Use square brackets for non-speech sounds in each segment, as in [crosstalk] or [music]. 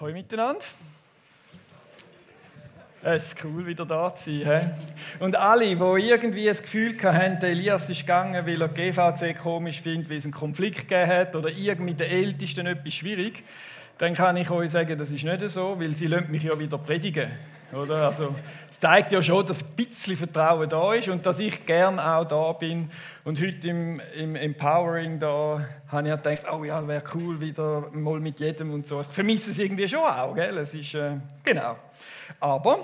Hallo miteinander. Es ist cool, wieder da zu sein. He? Und alle, die irgendwie das Gefühl hatten, Elias ist gegangen, weil er die GVC komisch findet, weil es einen Konflikt gegeben hat oder irgendwie mit den Ältesten etwas schwierig, dann kann ich euch sagen, das ist nicht so, weil sie mich ja wieder predigen. Oder? Also, es zeigt ja schon, dass ein bisschen Vertrauen da ist und dass ich gern auch da bin. Und heute im, im Empowering da habe ich gedacht, oh ja, wäre cool wieder mal mit jedem und so. Ich vermisse es irgendwie schon auch, gell? Es ist, äh, genau. Aber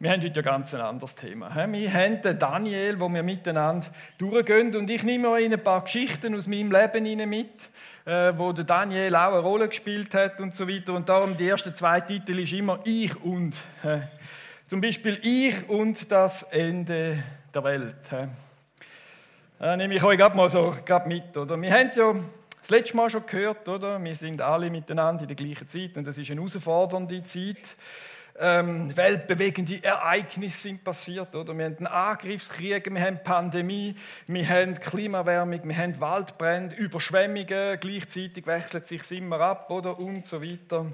wir haben heute ja ganz ein anderes Thema. Wir haben den Daniel, wo wir miteinander durchgehen und ich nehme euch ein paar Geschichten aus meinem Leben mit, äh, wo der Daniel auch eine Rolle gespielt hat und so weiter. Und darum die ersten zwei Titel ist immer ich und. Zum Beispiel ich und das Ende der Welt. Da nehme ich euch gerade mal so gerade mit. Oder? Wir haben es ja das letzte Mal schon gehört, oder? wir sind alle miteinander in der gleichen Zeit und das ist eine herausfordernde Zeit ähm, weltbewegende Ereignisse sind passiert. Oder? Wir haben einen Angriffskrieg, wir haben Pandemie, wir haben Klimawärmung, wir haben Waldbrände, Überschwemmungen, gleichzeitig wechselt sich immer ab oder? und so weiter.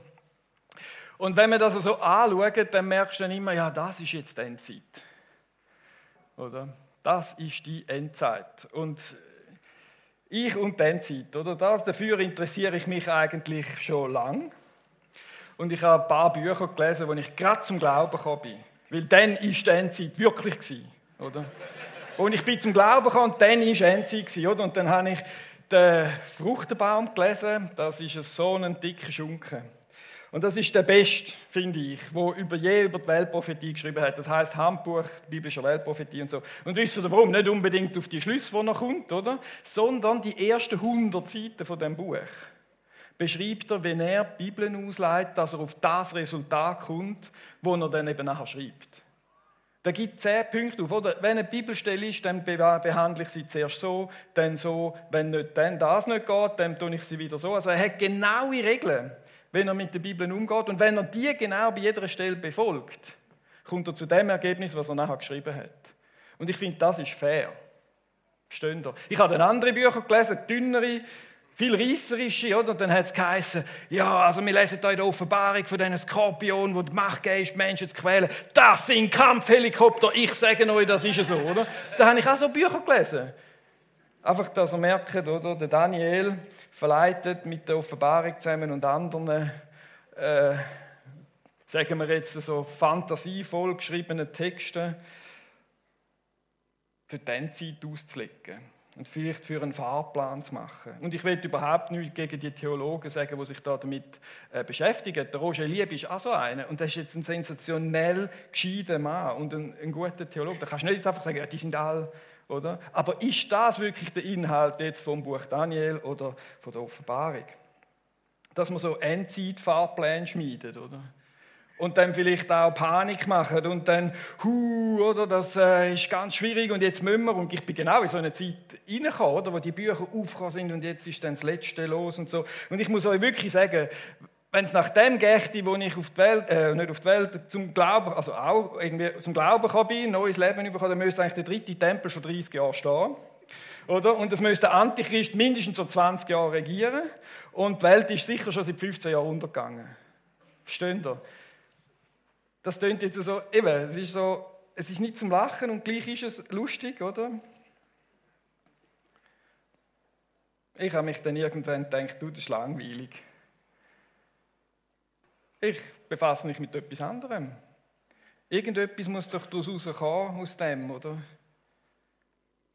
Und wenn wir das so anschauen, dann merkst du dann immer, ja, das ist jetzt die Endzeit. Oder? Das ist die Endzeit. Und ich und die Endzeit, oder? Dafür interessiere ich mich eigentlich schon lange. Und ich habe ein paar Bücher gelesen, wo ich gerade zum Glauben gekommen bin. Weil dann war die Endzeit wirklich. Gewesen, oder? Und ich bin zum Glauben gekommen und dann war die Endzeit. Gewesen, oder? Und dann habe ich den Fruchtenbaum gelesen. Das ist so ein dicker Schunken. Und das ist der Beste, finde ich, wo über je über die Weltprophetie geschrieben hat. Das heißt Handbuch biblischer Weltprophetie und so. Und wisst ihr warum? Nicht unbedingt auf die Schlüsse, die noch kommt, oder? Sondern die ersten 100 Seiten von dem Buch beschreibt er, wenn er die Bibel ausleitet, dass er auf das Resultat kommt, wo er dann eben nachher schreibt. Da gibt zehn Punkte auf. Oder? Wenn eine Bibelstelle ist, dann behandle ich sie zuerst so, dann so. Wenn nicht, dann das nicht geht, dann tue ich sie wieder so. Also er hat genaue Regeln, wenn er mit der Bibel umgeht. Und wenn er die genau bei jeder Stelle befolgt, kommt er zu dem Ergebnis, was er nachher geschrieben hat. Und ich finde, das ist fair. Versteht ihr? Ich habe dann andere Bücher gelesen, dünnere, viel reisserische, oder? Dann hat es geheißen, ja, also wir lesen hier in der Offenbarung von diesen Skorpion, wo die Macht ist, Menschen zu quälen. Das sind Kampfhelikopter, ich sage euch, das ist so, oder? Da habe ich auch so Bücher gelesen. Einfach, dass ihr merkt, oder? Der Daniel verleitet mit der Offenbarung zusammen und anderen, äh, sagen wir jetzt so fantasievoll geschriebenen Texten, für diese Zeit auszulegen und vielleicht für einen Fahrplan zu machen. Und ich will überhaupt nichts gegen die Theologen sagen, die sich da damit äh, beschäftigen. Der Roger Lieb ist auch so einer und der ist jetzt ein sensationell gescheiter Mann und ein, ein guter Theologe. Da kannst du nicht jetzt einfach sagen, ja, die sind alle, oder? Aber ist das wirklich der Inhalt jetzt vom Buch Daniel oder von der Offenbarung? Dass man so Endzeit-Fahrpläne schmiedet, oder? Und dann vielleicht auch Panik machen und dann, hu, oder, das äh, ist ganz schwierig und jetzt müssen wir, und ich bin genau in so eine Zeit reingekommen, oder, wo die Bücher aufgekommen sind und jetzt ist dann das Letzte los und so. Und ich muss euch wirklich sagen, wenn es nach dem gächte, wo ich auf die Welt, äh, nicht auf die Welt, zum Glauben, also auch irgendwie zum Glauben gekommen bin, neues Leben bekommen, dann müsste eigentlich der dritte Tempel schon 30 Jahre stehen. Oder? Und das müsste der Antichrist mindestens so 20 Jahre regieren. Und die Welt ist sicher schon seit 15 Jahren untergegangen. Versteht ihr? Das klingt jetzt so, eben, es ist so, es ist nicht zum Lachen und gleich ist es lustig, oder? Ich habe mich dann irgendwann gedacht, du, das ist langweilig. Ich befasse mich mit etwas anderem. Irgendetwas muss doch daraus rauskommen, aus dem, oder?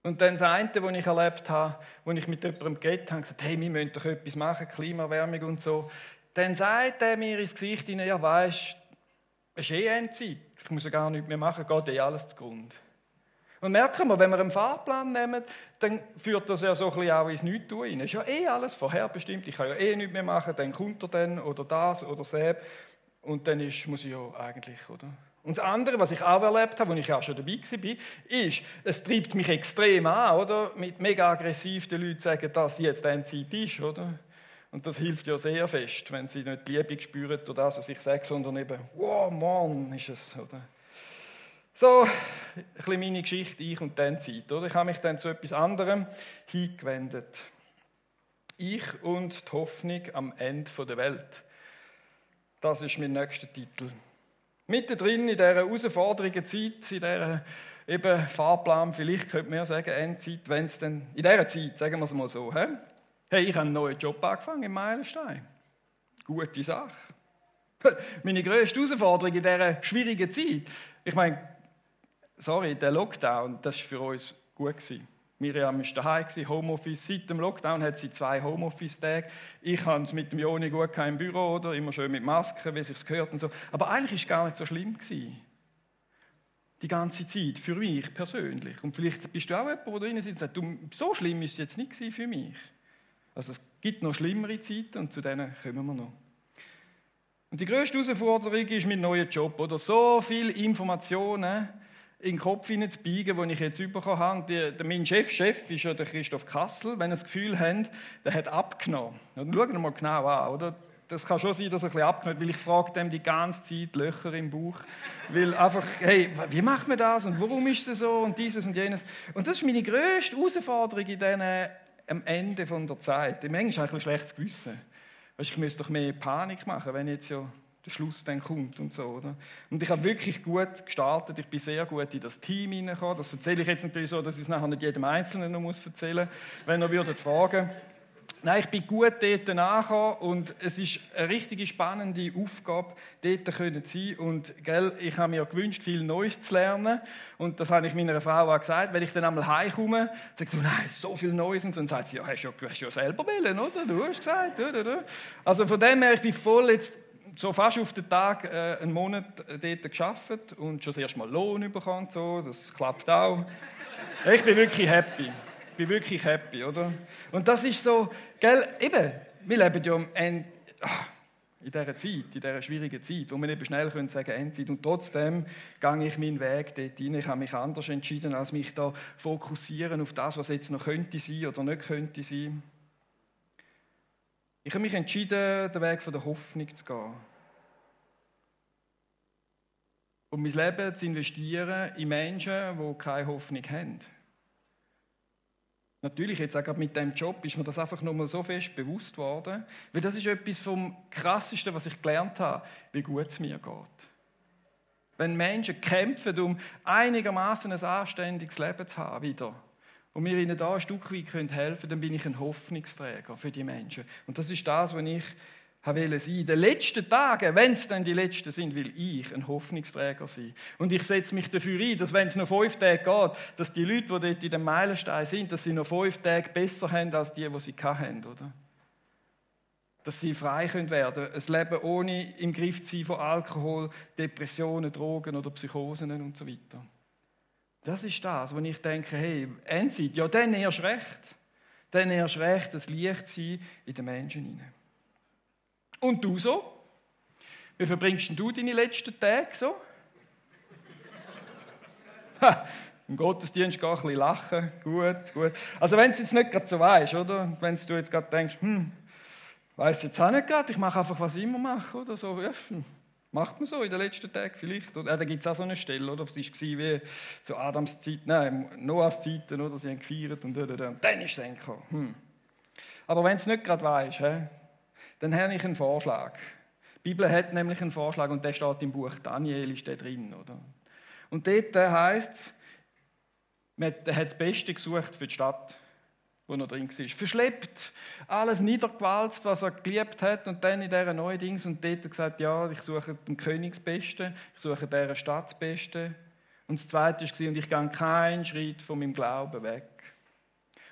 Und dann das eine, was ich erlebt habe, wo ich mit jemandem geredet habe, gesagt, hey, wir müssen doch etwas machen, Klimaerwärmung und so. Dann sagt er mir ins Gesicht hinein, ja weißt, es ist eh Endzeit. Ich muss ja gar nichts mehr machen, geht eh alles zugrunde. Und merken wir, wenn wir einen Fahrplan nehmen, dann führt das ja so ein bisschen auch ins Nichtstun rein. Ist ja eh alles vorherbestimmt. Ich kann ja eh nichts mehr machen, dann kommt er dann oder das oder das. Und dann ist, muss ich ja eigentlich, oder? Und das andere, was ich auch erlebt habe, wo ich auch schon dabei war, ist, es treibt mich extrem an, oder? Mit mega aggressiv den Leuten sagen, dass jetzt Endzeit ist, oder? Und das hilft ja sehr fest, wenn sie nicht die Liebe spüren oder das, was ich sage, sondern eben, wow, Mann, ist es. Oder? So, ein bisschen meine Geschichte, ich und dann Zeit. Oder? Ich habe mich dann zu etwas anderem hingewendet. Ich und die Hoffnung am Ende der Welt. Das ist mein nächster Titel. Mittendrin in dieser herausfordernden Zeit, in dieser eben Fahrplan, vielleicht könnte man ja sagen, Endzeit, wenn es denn, in dieser Zeit, sagen wir es mal so, he? Hey, ich habe einen neuen Job angefangen in Meilenstein. Gute Sache. [laughs] Meine grösste Herausforderung in dieser schwierigen Zeit, ich meine, sorry, der Lockdown, das war für uns gut. Gewesen. Miriam war daheim, Homeoffice. Seit dem Lockdown hat sie zwei Homeoffice-Tage. Ich habe es mit dem Joni gut im Büro, oder? immer schön mit Masken, wie es gehört und so. Aber eigentlich war es gar nicht so schlimm. Gewesen. Die ganze Zeit, für mich persönlich. Und vielleicht bist du auch jemand, der drin ist und sagt, so schlimm ist es jetzt nicht für mich. Also es gibt noch schlimmere Zeiten und zu denen kommen wir noch. Und die grösste Herausforderung ist mein neuer Job. Oder so viele Informationen in den Kopf hineinzubiegen, die ich jetzt bekommen habe. Mein Chef, Chef ist ja der Christoph Kassel. Wenn ihr das Gefühl habt, der hat abgenommen. Schauen wir mal genau an, oder? Das kann schon sein, dass er ein bisschen abgenommen hat, weil ich frage dem die ganze Zeit Löcher im Bauch. Weil einfach, hey, wie macht man das und warum ist es so und dieses und jenes. Und das ist meine grösste Herausforderung in diesen, am Ende von der Zeit. Englischen habe ich ein schlechtes Gewissen. Weißt, ich müsste doch mehr Panik machen, wenn jetzt ja der Schluss dann kommt und so, oder? Und ich habe wirklich gut gestartet, ich bin sehr gut in das Team hineingekommen. Das erzähle ich jetzt natürlich so, dass ich es nachher nicht jedem Einzelnen noch erzählen muss, wenn er würde fragen Nein, ich bin gut dort angekommen und es ist eine richtig spannende Aufgabe, dort zu sein. Und gell, ich habe mir gewünscht, viel Neues zu lernen. Und das habe ich meiner Frau auch gesagt. Wenn ich dann einmal heimkomme, sagt sie, nein, so viel Neues. Und dann sagt sie, ja, hast du ja, hast ja selber wollen, oder? Du hast gesagt. Oder? Also von dem her, ich bin voll jetzt so fast auf den Tag äh, einen Monat dort geschafft und schon das erste Mal Lohn bekommen. So. Das klappt auch. Ich bin wirklich happy. Bin wirklich happy, oder? Und das ist so, gell, eben, wir leben ja in, ah, in dieser Zeit, in dieser schwierigen Zeit, wo wir eben schnell können sagen Endzeit. Und trotzdem gehe ich meinen Weg dort rein. Ich habe mich anders entschieden, als mich da fokussieren auf das, was jetzt noch könnte sein oder nicht könnte sein. Ich habe mich entschieden, den Weg von der Hoffnung zu gehen. Und mein Leben zu investieren in Menschen, die keine Hoffnung haben. Natürlich, jetzt auch mit dem Job ist mir das einfach nur mal so fest bewusst worden, weil das ist etwas vom Krassesten, was ich gelernt habe, wie gut es mir geht. Wenn Menschen kämpfen, um einigermaßen ein anständiges Leben zu haben wieder, und wir ihnen da ein Stück weit helfen können, dann bin ich ein Hoffnungsträger für die Menschen. Und das ist das, was ich wollte sein. In den letzten Tagen, wenn es dann die letzten sind, will ich ein Hoffnungsträger sein. Und ich setze mich dafür ein, dass wenn es noch fünf Tage geht, dass die Leute, die dort in dem Meilenstein sind, dass sie noch fünf Tage besser haben als die, die sie hatten, oder? Dass sie frei können werden Ein Leben ohne im Griff zu sein von Alkohol, Depressionen, Drogen oder Psychosen und so weiter. Das ist das, wo ich denke, hey, Endzeit, ja, dann erst recht. Dann erst recht das Licht sein in den Menschen hinein. Und du so? Wie verbringst du deine letzten Tage so? Im Gottesdienst gar ein bisschen lachen, gut, gut. Also wenn es jetzt nicht gerade so weißt, oder? Wenn du jetzt gerade denkst, hm, weiß jetzt auch nicht gerade, ich mache einfach, was ich immer mache, oder so. Ja, hm, macht man so in den letzten Tagen vielleicht. Oder, äh, da gibt es auch so eine Stelle, oder? Es war wie zu Adams Zeit, nein, Noahs Zeiten, oder? Sie haben gefeiert und, und, und dann ist es gekommen. Hm. Aber wenn es nicht gerade weißt, dann habe ich einen Vorschlag. Die Bibel hat nämlich einen Vorschlag und der steht im Buch Daniel, ist der drin, oder? Und dort heißt es, man hat das Beste gesucht für die Stadt, wo er drin war. Verschleppt, alles niedergewalzt, was er geliebt hat und dann in dieser neuen Dings und dort gesagt, ja, ich suche den Königsbeste, ich suche dieser Stadtbeste. Und das Zweite war, und ich gehe keinen Schritt von meinem Glauben weg.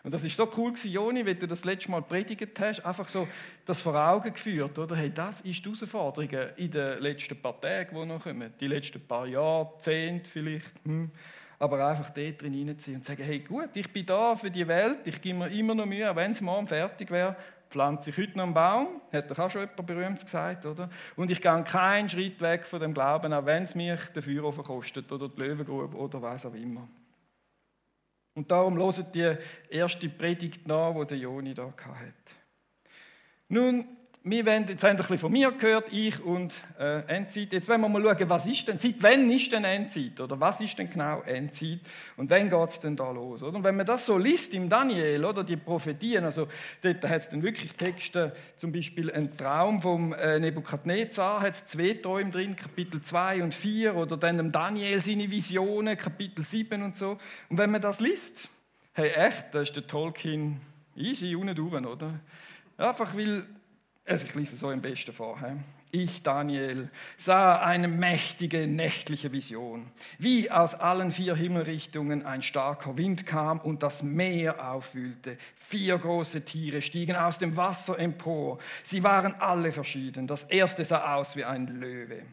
Und das ist so cool gewesen, Joni, wenn du das letzte Mal predigt hast, einfach so das vor Augen geführt, oder? Hey, das ist die Herausforderung in den letzten paar Tagen, die noch kommen, die letzten paar Jahrzehnte vielleicht, hm. aber einfach dort drin hineinziehen und sagen, hey, gut, ich bin da für die Welt, ich gebe mir immer noch Mühe, wenn es morgen fertig wäre, pflanze ich heute noch einen Baum, hat doch auch schon jemand berühmt gesagt, oder? Und ich gehe keinen Schritt weg von dem Glauben, auch wenn es mich den Feuerofen kostet oder die Löwengrube oder was auch immer. Und darum loset die erste Predigt nach, die der Joni da hatte. Nun, wir wollen, jetzt haben ein bisschen von mir gehört, ich und äh, Endzeit. Jetzt wollen wir mal schauen, was ist denn, seit wann ist denn Endzeit? Oder was ist denn genau Endzeit? Und wann geht es denn da los? Oder? Und wenn man das so liest im Daniel, oder die Prophetien, also dort hat es dann wirklich Texte, zum Beispiel ein Traum vom äh, Nebukadnezar, hat es zwei Träume drin, Kapitel 2 und 4, oder dann im Daniel seine Visionen, Kapitel 7 und so. Und wenn man das liest, hey, echt, da ist der Tolkien easy unten drüber, oder? Einfach weil also ich lese so im besten vor. Ich, Daniel, sah eine mächtige nächtliche Vision, wie aus allen vier Himmelrichtungen ein starker Wind kam und das Meer aufwühlte. Vier große Tiere stiegen aus dem Wasser empor. Sie waren alle verschieden. Das erste sah aus wie ein Löwe.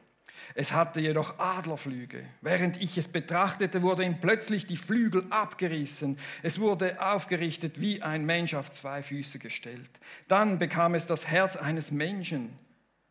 Es hatte jedoch Adlerflüge. Während ich es betrachtete, wurde ihm plötzlich die Flügel abgerissen. Es wurde aufgerichtet wie ein Mensch auf zwei Füße gestellt. Dann bekam es das Herz eines Menschen.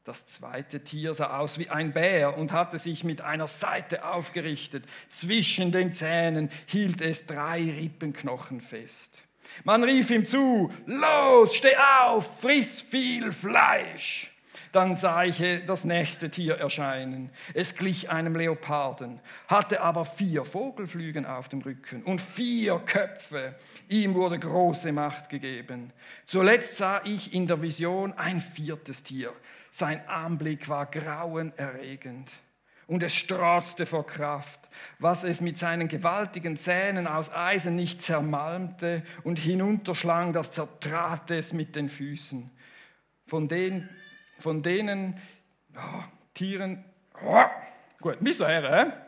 Das zweite Tier sah aus wie ein Bär und hatte sich mit einer Seite aufgerichtet. Zwischen den Zähnen hielt es drei Rippenknochen fest. Man rief ihm zu, los, steh auf, friss viel Fleisch. Dann sah ich das nächste Tier erscheinen. Es glich einem Leoparden, hatte aber vier Vogelflügen auf dem Rücken und vier Köpfe. Ihm wurde große Macht gegeben. Zuletzt sah ich in der Vision ein viertes Tier. Sein Anblick war grauenerregend und es strotzte vor Kraft, was es mit seinen gewaltigen Zähnen aus Eisen nicht zermalmte und hinunterschlang, das zertrat es mit den Füßen. Von den von denen oh, Tieren. Oh, gut, bis daher,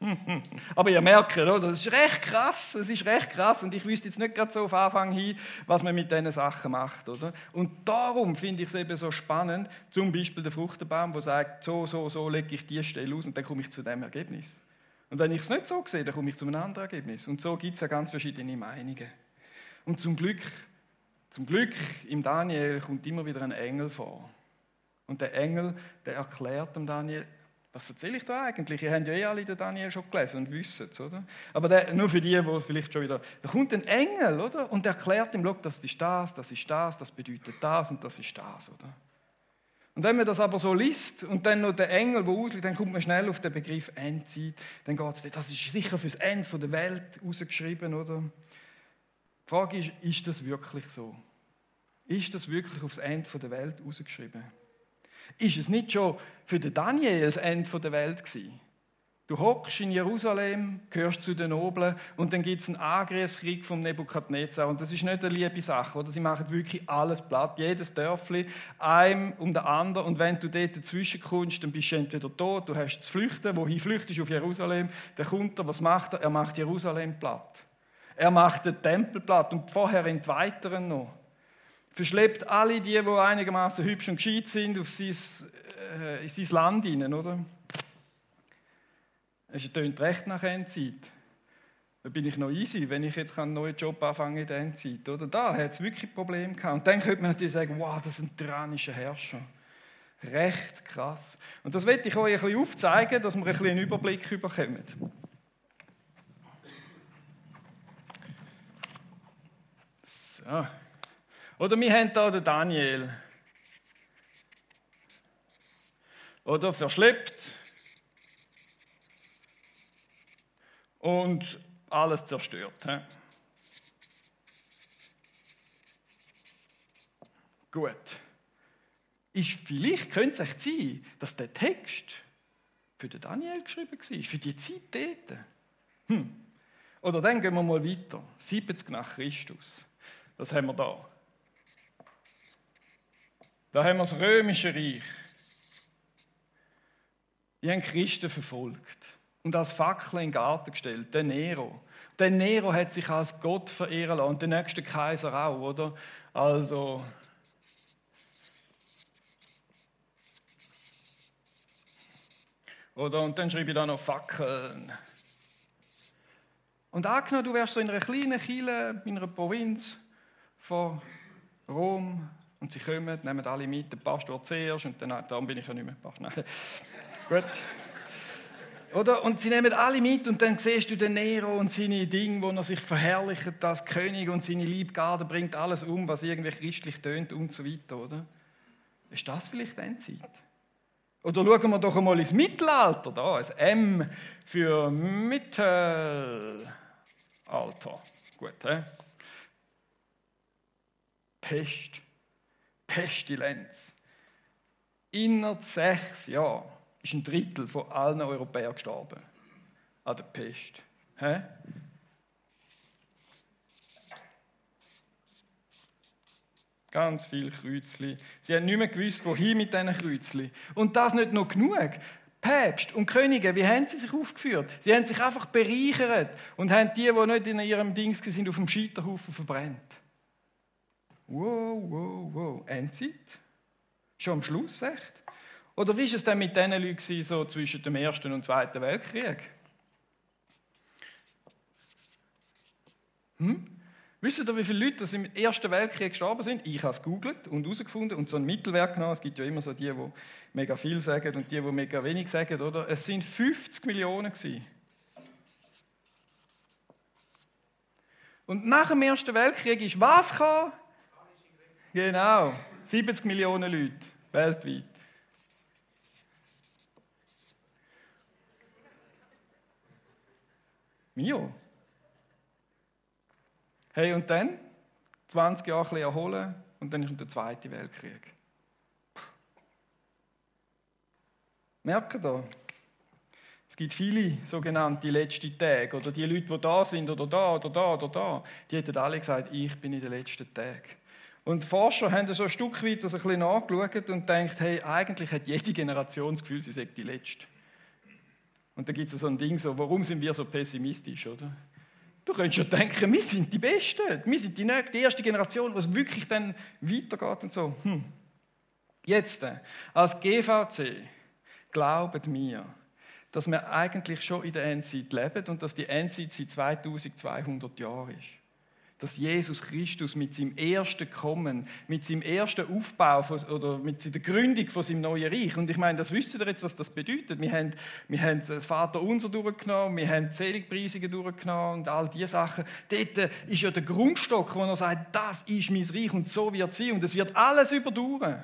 [laughs] Aber ihr merkt, das ist recht krass, das ist recht krass und ich wüsste jetzt nicht gerade so auf Anfang hin, was man mit diesen Sachen macht. Oder? Und darum finde ich es eben so spannend, zum Beispiel der Fruchtenbaum, der sagt, so, so, so lege ich die Stelle aus und dann komme ich zu dem Ergebnis. Und wenn ich es nicht so sehe, dann komme ich zu einem anderen Ergebnis. Und so gibt es ja ganz verschiedene Meinungen. Und zum Glück zum Glück im Daniel kommt immer wieder ein Engel vor. Und der Engel, der erklärt dem Daniel, was erzähle ich da eigentlich? Ihr habt ja eh alle den Daniel schon gelesen und wisst es, oder? Aber der, nur für die, die vielleicht schon wieder... Da kommt ein Engel, oder? Und erklärt ihm, das ist das, das ist das, das bedeutet das und das ist das, oder? Und wenn man das aber so liest und dann noch der Engel, der ausliegt, dann kommt man schnell auf den Begriff Endzeit. Dann geht es, das ist sicher fürs Ende der Welt ausgeschrieben, oder? Die Frage ist, ist das wirklich so? Ist das wirklich aufs Ende der Welt ausgeschrieben? Ist es nicht schon für den Daniel das Ende der Welt gewesen? Du hockst in Jerusalem, gehörst zu den Noblen und dann gibt es einen Angriffskrieg vom Nebukadnezar und das ist nicht eine liebe Sache, oder? Sie machen wirklich alles platt, jedes Dörfli, einem um den anderen und wenn du dort dazwischen kommst, dann bist du entweder tot, du hast zu flüchten, wohin flüchtest auf Jerusalem, dann kommt er, was macht er? Er macht Jerusalem platt. Er macht den Tempel platt und vorher entweiht er noch. Verschleppt alle die, die einigermaßen hübsch und gescheit sind, auf sein, äh, in sein Land hinein, oder? Es tönt recht nach Endzeit. Da bin ich noch easy, wenn ich jetzt einen neuen Job anfange in der Endzeit. Oder? Da hat es wirklich Probleme gehabt. Und dann könnte man natürlich sagen, wow, das ist ein tyrannischer Herrscher. Recht krass. Und das werde ich euch ein bisschen aufzeigen, dass wir ein bisschen einen Überblick bekommen. So. Oder wir haben hier den Daniel. Oder verschleppt. Und alles zerstört. He? Gut. Ist, vielleicht könnte es echt sein, dass der Text für den Daniel geschrieben war, für die Zeit dort. Hm. Oder dann gehen wir mal weiter. 70 nach Christus. Das haben wir da. Da haben wir das römische Reich. Die haben Christen verfolgt und als Fackel in den Garten gestellt, der Nero. Der Nero hat sich als Gott verehren lassen und der nächste Kaiser auch, oder? Also. Oder, und dann schreibe ich da noch Fackeln. Und angenommen, du wärst so in einer kleinen Kille, in einer Provinz, von Rom und sie kommen, nehmen alle mit, der Pastor zuerst und dann, darum bin ich ja nicht mehr Pastor. [laughs] Gut. Oder? Und sie nehmen alle mit und dann siehst du den Nero und seine Dinge, wo er sich verherrlicht als König und seine Liebgarde bringt alles um, was irgendwie christlich tönt und so weiter, oder? Ist das vielleicht Endzeit? Oder schauen wir doch einmal ins Mittelalter, da, ein M für Mittelalter. Gut, hä? Pest, Pestilenz. Innerhalb sechs Jahren ist ein Drittel von allen Europäern gestorben. An der Pest. Hä? Ganz viele Kreuzli. Sie haben nicht mehr gewusst, wohin mit diesen Kreuzli. Und das nicht noch genug. Päpst und Könige, wie haben sie sich aufgeführt? Sie haben sich einfach bereichert und haben die, die nicht in ihrem Dings sind, auf dem Scheiterhaufen verbrennt. Wow, wow, wow. Endzeit? Schon am Schluss, echt? Oder wie war es denn mit diesen Leuten so zwischen dem Ersten und Zweiten Weltkrieg? Hm? Wisst ihr, wie viele Leute im Ersten Weltkrieg gestorben sind? Ich habe es gegoogelt und herausgefunden und so ein Mittelwerk genommen. Es gibt ja immer so die, die mega viel sagen und die, die mega wenig sagen, oder? Es sind 50 Millionen gewesen. Und nach dem Ersten Weltkrieg ist was gekommen? Genau, 70 Millionen Leute weltweit. Mio. Hey, und dann? 20 Jahre ein erholen und dann ist der Zweite Weltkrieg. Merkt ihr? Es gibt viele sogenannte letzte Tage oder die Leute, die da sind oder da oder da oder da, die hätten alle gesagt, ich bin in den letzten Tagen. Und Forscher haben so ein Stück weit das ein bisschen nachgeschaut und denkt, hey, eigentlich hat jede Generation das Gefühl, sie sei die letzte. Und da gibt es so ein Ding so, warum sind wir so pessimistisch, oder? Du könntest ja denken, wir sind die Besten, wir sind die, nächste, die erste Generation, wo es wirklich dann weitergeht und so. Hm. Jetzt, äh, als GVC, glauben mir, dass wir eigentlich schon in der Endzeit leben und dass die Endzeit seit 2200 Jahren ist dass Jesus Christus mit seinem ersten Kommen, mit seinem ersten Aufbau von, oder mit der Gründung von seinem neuen Reich, und ich meine, das wisst ihr jetzt, was das bedeutet. Wir haben, wir haben das Vater Unser durchgenommen, wir haben Seligpreisungen durchgenommen und all diese Sachen. Dort ist ja der Grundstock, wo er sagt, das ist mein Reich und so wird es sein und es wird alles überdauern.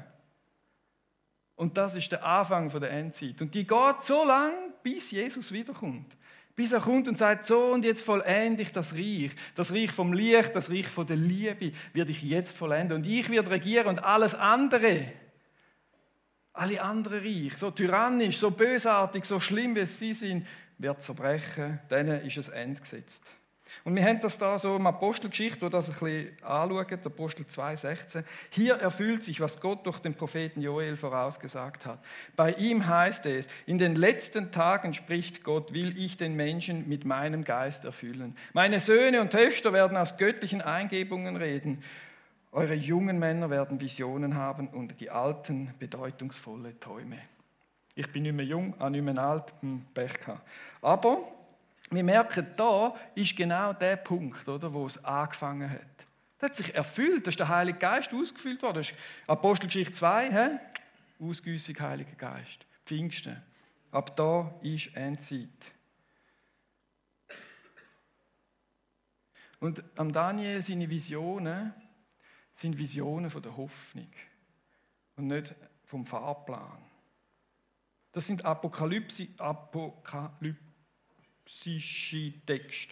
Und das ist der Anfang der Endzeit. Und die geht so lang, bis Jesus wiederkommt. Bis er kommt und sagt, so und jetzt vollende ich das Reich. Das Reich vom Licht, das Reich von der Liebe werde ich jetzt vollenden. Und ich werde regieren und alles andere, alle anderen Reich, so tyrannisch, so bösartig, so schlimm, wie sie sind, wird zerbrechen. Denen ist es Ende gesetzt. Und wir haben das da so im Apostelgeschichte, wo das ein bisschen anschaut, Apostel 2,16. Hier erfüllt sich, was Gott durch den Propheten Joel vorausgesagt hat. Bei ihm heißt es, in den letzten Tagen spricht Gott, will ich den Menschen mit meinem Geist erfüllen. Meine Söhne und Töchter werden aus göttlichen Eingebungen reden. Eure jungen Männer werden Visionen haben und die alten bedeutungsvolle Träume. Ich bin nicht mehr jung, auch nicht mehr alt, hm, Pech gehabt. Aber wir merken, da ist genau der Punkt, oder, wo es angefangen hat. Das hat sich erfüllt, da ist der Heilige Geist ausgefüllt worden. Das ist Apostelgeschichte 2, he? Ausgüssig Heiliger Geist. Pfingsten. Ab da ist Endzeit. Und am Daniel seine Visionen sind Visionen von der Hoffnung und nicht vom Fahrplan. Das sind Apokalypse, Apokalypse psychische Text.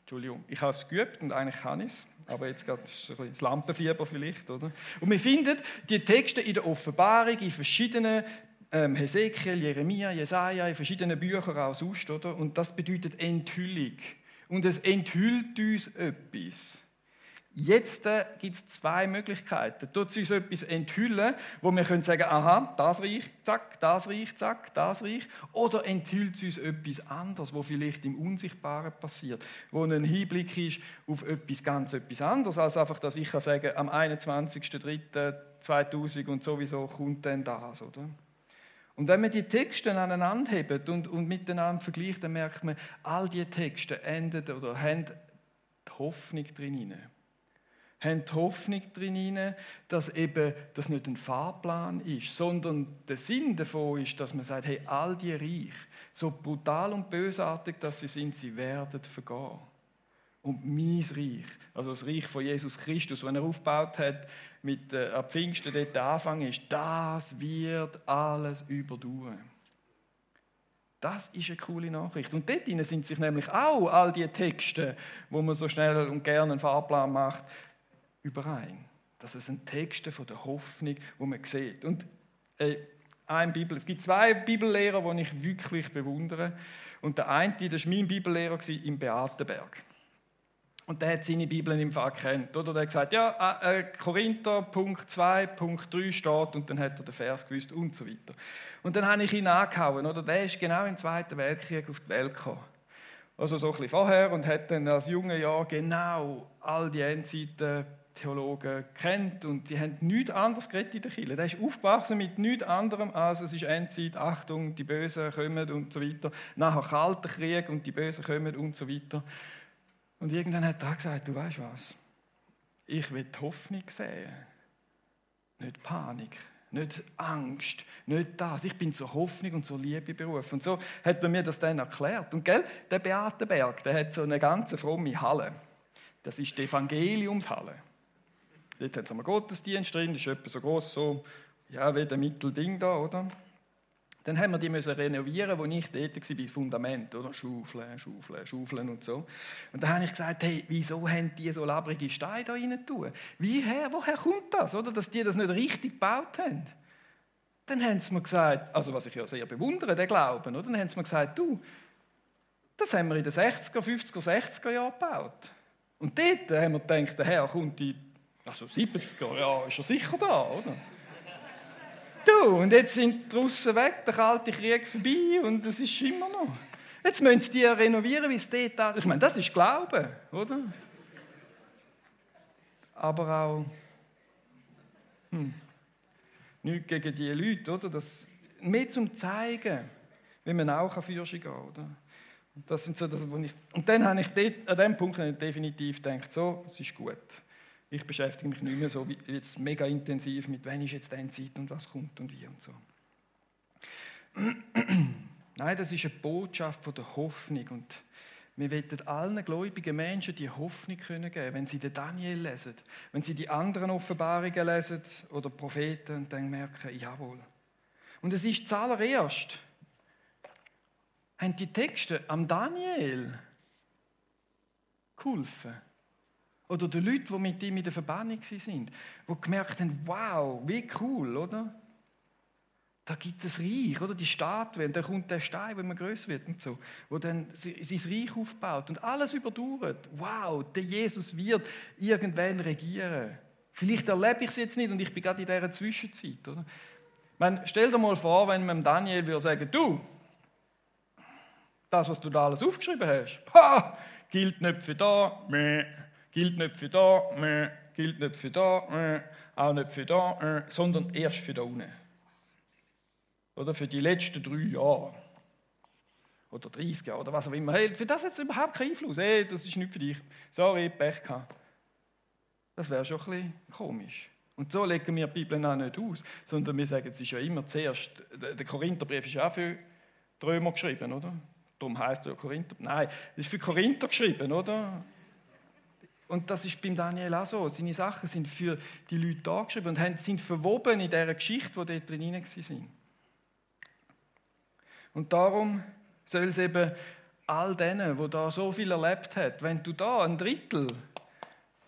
Entschuldigung, ich habe es geübt und eigentlich kann ich es, aber jetzt gerade das Lampenfieber vielleicht, oder? Und wir finden die Texte in der Offenbarung, in verschiedenen ähm, Hesekiel, Jeremia, Jesaja, in verschiedenen Büchern auch sonst, oder? Und das bedeutet Enthüllung. Und es enthüllt uns etwas. Jetzt äh, gibt es zwei Möglichkeiten. Tut sie uns etwas enthüllen, wo wir können sagen, aha, das riecht, zack, das riecht, zack, das riecht. Oder enthüllt sie uns etwas anderes, wo vielleicht im Unsichtbaren passiert, wo ein Hinblick ist auf etwas ganz etwas anderes, als einfach, dass ich kann sagen, am 21.03.2000 und sowieso kommt dann das, oder? Und wenn man die Texte aneinander hebt und, und miteinander vergleicht, dann merkt man, all diese Texte enden oder haben die Hoffnung drin haben die Hoffnung drin, dass eben das nicht ein Fahrplan ist, sondern der Sinn davon ist, dass man sagt, hey, all die Reich, so brutal und bösartig, dass sie sind, sie werden vergehen. Und mein Reich, also das Reich von Jesus Christus, das er aufgebaut hat, mit äh, ab Pfingsten dort der Anfang ist, das wird alles überdauern. Das ist eine coole Nachricht. Und dort sind sich nämlich auch all die Texte, wo man so schnell und gerne einen Fahrplan macht, überein. Das sind Texte von der Hoffnung, wo man sieht. Und äh, ein Bibel, es gibt zwei Bibellehrer, die ich wirklich bewundere. Und der eine, das war mein Bibellehrer im Beatenberg. Und der hat seine Bibel im Fall kennt. Oder der hat gesagt, ja, äh, äh Korinther, Punkt 2, Punkt 3 steht und dann hat er den Vers gewusst und so weiter. Und dann habe ich ihn angehauen. Oder? Der ist genau im Zweiten Weltkrieg auf die Welt gekommen. Also so ein bisschen vorher und hat dann als junger Jahr genau all die Endzeiten Theologen kennt und die haben nichts anderes geredet in der Kirche. Der ist aufgewachsen mit nichts anderem als es ist Endzeit, Achtung, die Bösen kommen und so weiter. Nachher Kalter Krieg und die Bösen kommen und so weiter. Und irgendwann hat er gesagt, du weißt was, ich will Hoffnung sehen, nicht Panik, nicht Angst, nicht das. Ich bin zur Hoffnung und zur Liebe berufen. Und so hat er mir das dann erklärt. Und gell, der Beatenberg, der hat so eine ganz fromme Halle. Das ist die Evangeliumshalle. Dort haben sie einen Gottesdienst drin, das ist etwa so groß, so, ja, wie der Mittelding da, oder? Dann haben wir die müssen renovieren, wo ich dort war, bei Fundament, oder? Schaufeln, schaufeln, schaufeln und so. Und dann habe ich gesagt, hey, wieso haben die so labrige Steine da rein tun? Wieher, woher kommt das, oder? Dass die das nicht richtig gebaut haben? Dann haben sie mir gesagt, also was ich ja sehr bewundere, den Glauben, oder? Dann haben sie mir gesagt, du, das haben wir in den 60er, 50er, 60er Jahren gebaut. Und dort haben wir gedacht, der Herr kommt in, also 70er, ja, ist er sicher da, oder? Du, und jetzt sind die Russen weg, der kalte Krieg vorbei und es ist immer noch. Jetzt müssen sie die renovieren, wie es dort Ich meine, das ist Glauben, oder? Aber auch hm, nichts gegen die Leute, oder? Das, mehr zum Zeigen, wie man auch Führung gehen kann, oder? Und, das sind so das, wo ich, und dann habe ich dort, an dem Punkt definitiv gedacht, so, es ist gut ich beschäftige mich nicht mehr so wie jetzt mega intensiv mit, wann ist jetzt die Zeit und was kommt und wie und so. [clears throat] Nein, das ist eine Botschaft von der Hoffnung und wir wollen allen gläubigen Menschen die Hoffnung können geben, wenn sie den Daniel lesen, wenn sie die anderen Offenbarungen lesen oder Propheten und dann merken, jawohl. Und es ist zuallererst, haben die Texte am Daniel geholfen oder die Leute, die mit ihm in der Verbannung waren, die gemerkt haben, wow, wie cool, oder? Da gibt es Reich, oder? Die Statue, und dann kommt der Stein, wenn man größer wird und so, wo dann sein Reich aufbaut und alles überdauert. Wow, der Jesus wird irgendwann regieren. Vielleicht erlebe ich es jetzt nicht und ich bin gerade in dieser Zwischenzeit, oder? meine, stell dir mal vor, wenn man Daniel würde sagen, du, das, was du da alles aufgeschrieben hast, ha, gilt nicht für da, meh gilt nicht für da, äh, gilt nicht für da, äh, auch nicht für da, äh, sondern erst für da unten. Oder für die letzten drei Jahre. Oder 30 Jahre oder was auch immer. Hey, für das hat es überhaupt keinen Einfluss. Hey, das ist nicht für dich. Sorry, Pech gehabt. Das wäre schon ein bisschen komisch. Und so legen wir die Bibel auch nicht aus, sondern wir sagen, es ist ja immer zuerst, der Korintherbrief ist ja auch für die Römer geschrieben, oder? Darum heißt er Korinther. Nein, es ist für Korinther geschrieben, oder? Und das ist beim Daniel auch so. Seine Sachen sind für die Leute da geschrieben und sind verwoben in dieser Geschichte, die dort drin waren. Und darum soll es eben all denen, die da so viel erlebt haben, wenn du da ein Drittel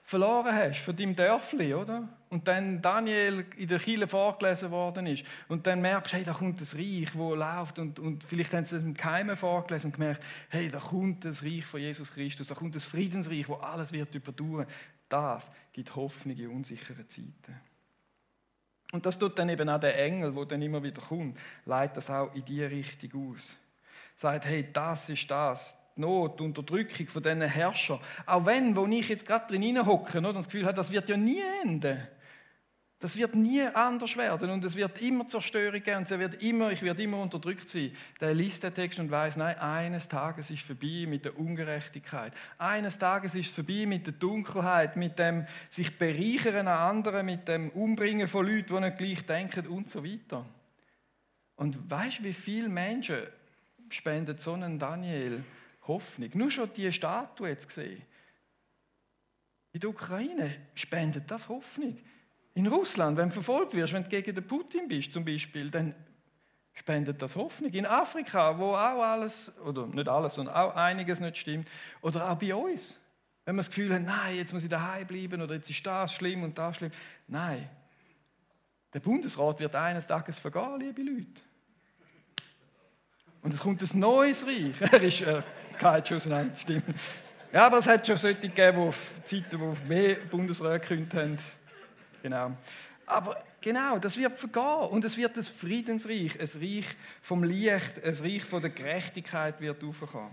verloren hast von deinem Dörfli, oder? Und dann Daniel in der Kirche vorgelesen worden ist und dann merkst, hey, da kommt das Reich, wo läuft und, und vielleicht haben sie es im Geheimen vorgelesen und gemerkt, hey, da kommt das Reich von Jesus Christus, da kommt das Friedensreich, wo alles wird überdauern. Das gibt Hoffnung in unsicheren Zeiten. Und das tut dann eben auch der Engel, wo dann immer wieder kommt, leitet das auch in die Richtung aus. Sagt, hey, das ist das, die Not, die Unterdrückung von diesen Herrschern. Auch wenn, wo ich jetzt gerade drin hocke und das Gefühl habe, das wird ja nie enden. Das wird nie anders werden und es wird immer Zerstörung geben und es wird immer, ich werde immer unterdrückt sein. Der liest den Text und weiß, nein, eines Tages ist vorbei mit der Ungerechtigkeit. Eines Tages ist es vorbei mit der Dunkelheit, mit dem sich bereichern an anderen, mit dem Umbringen von Leuten, die nicht gleich denken und so weiter. Und weißt du, wie viele Menschen spendet so einen Daniel Hoffnung? Nur schon die Statue jetzt gesehen. In der Ukraine spendet das Hoffnung. In Russland, wenn du verfolgt wirst, wenn du gegen den Putin bist zum Beispiel, dann spendet das Hoffnung. In Afrika, wo auch alles, oder nicht alles, sondern auch einiges nicht stimmt, oder auch bei uns. Wenn man das Gefühl hat, nein, jetzt muss ich daheim bleiben oder jetzt ist das schlimm und das schlimm. Nein. Der Bundesrat wird eines Tages vergehen, liebe Leute. Und es kommt ein neues Reich. [laughs] Er ist äh, kein Schuss, nein, stimmt. Ja, aber es hat schon solche gegeben, wo Zeiten, wo mehr Bundesräte gekündigt haben. Genau. Aber genau, das wird vergehen und es wird ein Friedensreich, ein Reich vom Licht, ein Reich von der Gerechtigkeit wird aufkommen.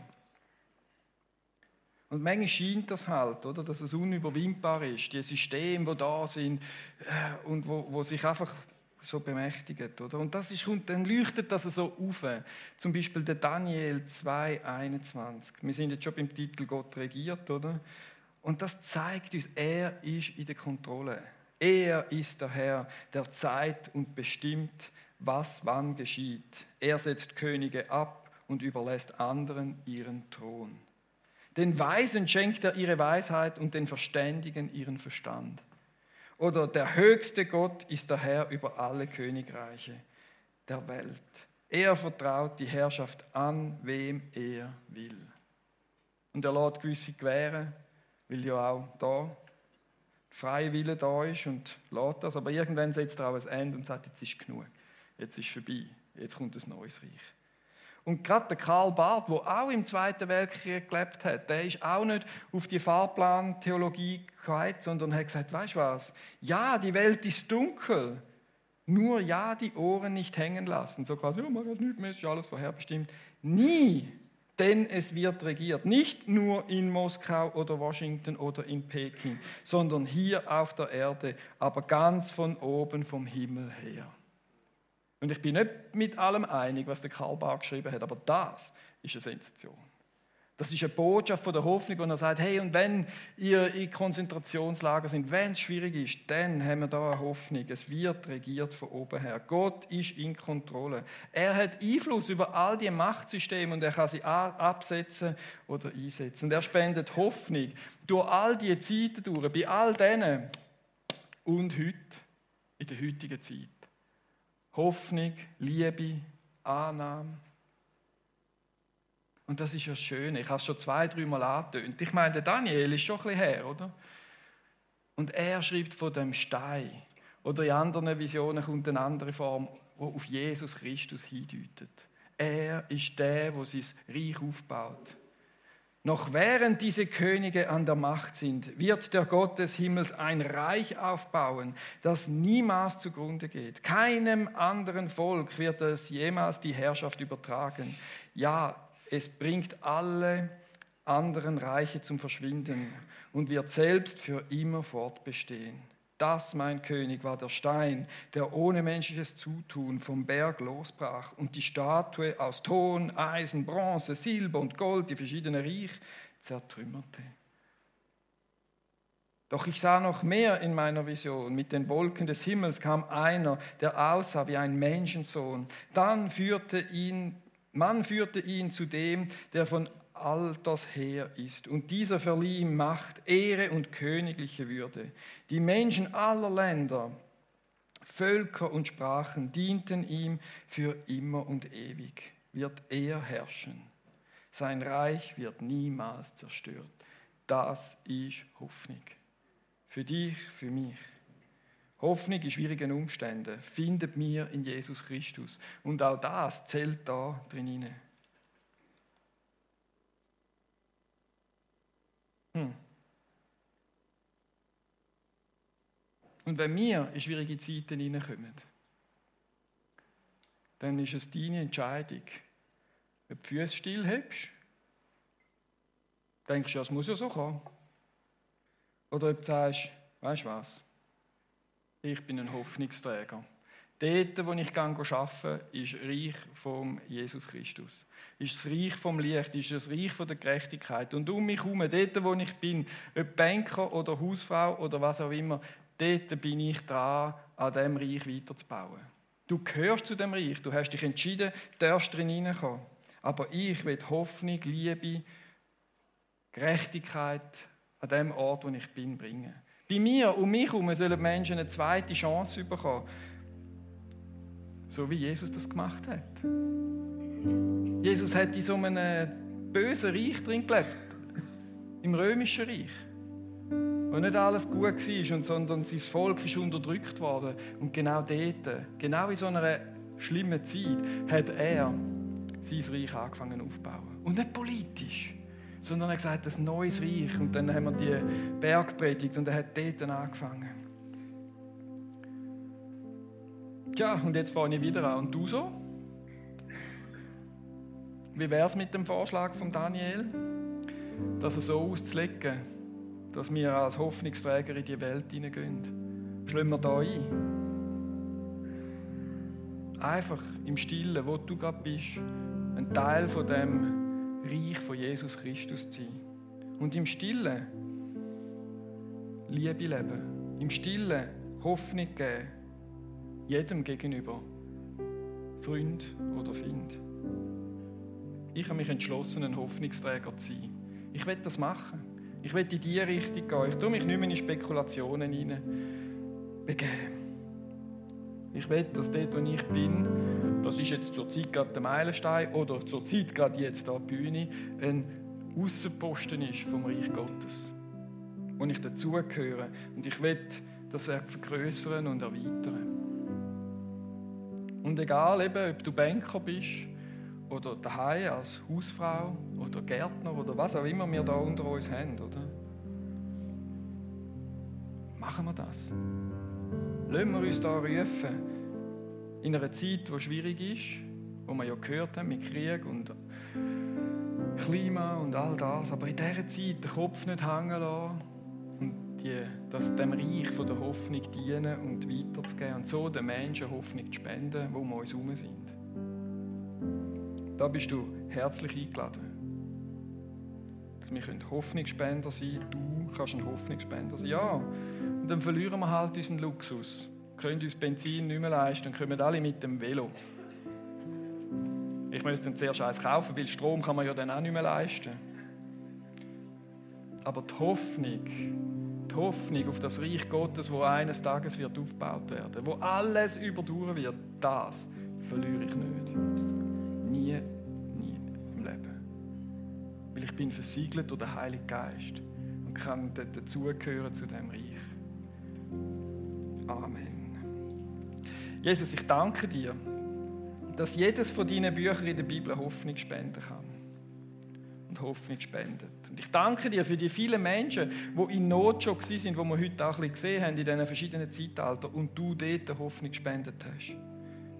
Und manchmal scheint das halt, oder, dass es unüberwindbar ist, die Systeme, die da sind äh, und wo, wo sich einfach so bemächtigt. Oder? Und das ist, dann leuchtet das so auf. Zum Beispiel der Daniel 2,21. Wir sind jetzt schon beim Titel Gott regiert, oder? Und das zeigt uns, er ist in der Kontrolle. Er ist der Herr, der Zeit und bestimmt, was wann geschieht. Er setzt Könige ab und überlässt anderen ihren Thron. Den Weisen schenkt er ihre Weisheit und den Verständigen ihren Verstand. Oder der höchste Gott ist der Herr über alle Königreiche der Welt. Er vertraut die Herrschaft an, wem er will. Und er lässt gewisse gewähren, weil ja auch da freie Wille da ist und lässt das. Aber irgendwann setzt er auch ein Ende und sagt, jetzt ist genug. Jetzt ist vorbei. Jetzt kommt ein neues Reich. Und gerade der Karl Barth, der auch im Zweiten Weltkrieg gelebt hat, der ist auch nicht auf die Fahrplantheologie gehalten, sondern hat gesagt, weißt du was? Ja, die Welt ist dunkel. Nur ja, die Ohren nicht hängen lassen. So quasi, oh, man hat nichts mehr, ist alles vorherbestimmt. Nie denn es wird regiert. Nicht nur in Moskau oder Washington oder in Peking, sondern hier auf der Erde, aber ganz von oben vom Himmel her. Und ich bin nicht mit allem einig, was der Karl Barth geschrieben hat, aber das ist eine Sensation. Das ist eine Botschaft von der Hoffnung, wo er sagt, hey, und wenn ihr in Konzentrationslager sind, wenn es schwierig ist, dann haben wir da eine Hoffnung. Es wird regiert von oben her. Gott ist in Kontrolle. Er hat Einfluss über all die Machtsysteme und er kann sie absetzen oder einsetzen. Und er spendet Hoffnung durch all die Zeiten durch, bei all denen und heute, in der heutigen Zeit. Hoffnung, Liebe, Annahme. Und das ist ja schön. Ich habe es schon zwei, dreimal angetönt. Ich meine, der Daniel ist schon ein bisschen her, oder? Und er schreibt von dem Stein. Oder in anderen Visionen kommt eine andere Form, wo auf Jesus Christus hindeutet. Er ist der, der sein Reich aufbaut. Noch während diese Könige an der Macht sind, wird der Gott des Himmels ein Reich aufbauen, das niemals zugrunde geht. Keinem anderen Volk wird es jemals die Herrschaft übertragen. Ja, es bringt alle anderen Reiche zum Verschwinden und wird selbst für immer fortbestehen. Das, mein König, war der Stein, der ohne menschliches Zutun vom Berg losbrach und die Statue aus Ton, Eisen, Bronze, Silber und Gold, die verschiedenen Reich, zertrümmerte. Doch ich sah noch mehr in meiner Vision. Mit den Wolken des Himmels kam einer, der aussah wie ein Menschensohn. Dann führte ihn man führte ihn zu dem, der von alters her ist. Und dieser verlieh ihm Macht, Ehre und königliche Würde. Die Menschen aller Länder, Völker und Sprachen dienten ihm für immer und ewig. Wird er herrschen. Sein Reich wird niemals zerstört. Das ist Hoffnung. Für dich, für mich. Hoffnung in schwierigen Umständen findet mir in Jesus Christus. Und auch das zählt da drin hinein. Hm. Und wenn wir in schwierige Zeiten hineinkommen, dann ist es deine Entscheidung, ob du die Füße stillhebst, denkst du, es muss ja so kommen. Oder ob du sagst, weißt du was, ich bin ein Hoffnungsträger. Dort, wo ich arbeite, ist Reich von Jesus Christus. Ist das Reich vom Licht, ist das Reich von der Gerechtigkeit. Und um mich herum, dort, wo ich bin, ob Banker oder Hausfrau oder was auch immer, dort bin ich dran, an diesem Reich weiterzubauen. Du gehörst zu dem Reich, du hast dich entschieden, darfst drin hineinkommen. Aber ich will Hoffnung, Liebe, Gerechtigkeit an dem Ort, wo ich bin, bringen. Bei mir und mich herum sollen Menschen eine zweite Chance bekommen. So wie Jesus das gemacht hat. Jesus hat in so einem bösen Reich drin gelebt. Im römischen Reich. Wo nicht alles gut war, sondern sein Volk ist unterdrückt worden. Und genau dort, genau in so einer schlimmen Zeit, hat er sein Reich angefangen aufzubauen. Und nicht politisch, sondern er hat gesagt, ein neues Reich. Und dann haben wir die Bergpredigt und er hat dort angefangen. Tja, und jetzt fange ich wieder an. Und du so? Wie wäre es mit dem Vorschlag von Daniel, dass er so auszulegen, dass wir als Hoffnungsträger in die Welt hineingehen? Schlagen wir da ein? Einfach im Stillen, wo du gerade bist, ein Teil von dem Reich von Jesus Christus zu sein. Und im Stillen Liebe leben. Im Stillen Hoffnung geben. Jedem gegenüber. Freund oder Find. Ich habe mich entschlossen, ein Hoffnungsträger zu sein. Ich will das machen. Ich will in diese Richtung gehen. Ich tue mich nicht mehr in Spekulationen hinein begeben. Ich will, dass dort, wo ich bin, das ist jetzt zur Zeit gerade der Meilenstein oder zur Zeit gerade jetzt an der Bühne, ein Aussenposten ist vom Reich Gottes. Und ich dazugehöre. Und ich will das vergrößern und erweitern. Und egal, eben, ob du Banker bist oder daheim als Hausfrau oder Gärtner oder was auch immer wir da unter uns haben, oder? Machen wir das. Lassen wir uns da rufen. In einer Zeit, die schwierig ist, wo wir ja gehört haben mit Krieg und Klima und all das, aber in dieser Zeit den Kopf nicht hängen lassen und die, das dem Reich von der Hoffnung dienen und weiterzugeben und so den Menschen Hoffnung zu spenden, wo wir uns herum sind. Da bist du herzlich eingeladen. Wir Hoffnungsspender sein können. Du kannst ein Hoffnungsspender sein. Ja, und dann verlieren wir halt unseren Luxus. Können uns Benzin nicht mehr leisten und kommen alle mit dem Velo. Ich müsste dann zuerst eins kaufen, weil Strom kann man ja dann auch nicht mehr leisten. Aber die Hoffnung, die Hoffnung auf das Reich Gottes, wo eines Tages wird aufgebaut werden, wo alles überdauern wird, das verliere ich nicht. Nie. Weil ich bin versiegelt durch den Heiligen Geist und kann dazugehören zu dem Reich. Amen. Jesus, ich danke dir, dass jedes von deinen Büchern in der Bibel Hoffnung spenden kann. Und Hoffnung spendet. Und ich danke dir für die vielen Menschen, die in Not schon waren, die wir heute auch ein bisschen gesehen haben in diesen verschiedenen Zeitaltern und du dort Hoffnung gespendet hast.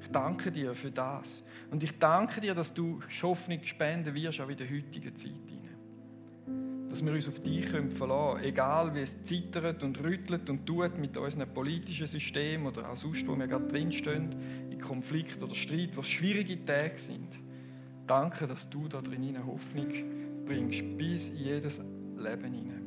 Ich danke dir für das. Und ich danke dir, dass du Hoffnung spenden wirst, auch in der heutigen Zeit dass wir uns auf dich verlassen können, egal wie es zittert und rüttelt und tut mit unserem politischen System oder auch sonst, wo wir gerade drinstehen, in Konflikt oder Streit, was schwierige Tage sind. Danke, dass du da drin Hoffnung bringst, bis in jedes Leben hinein.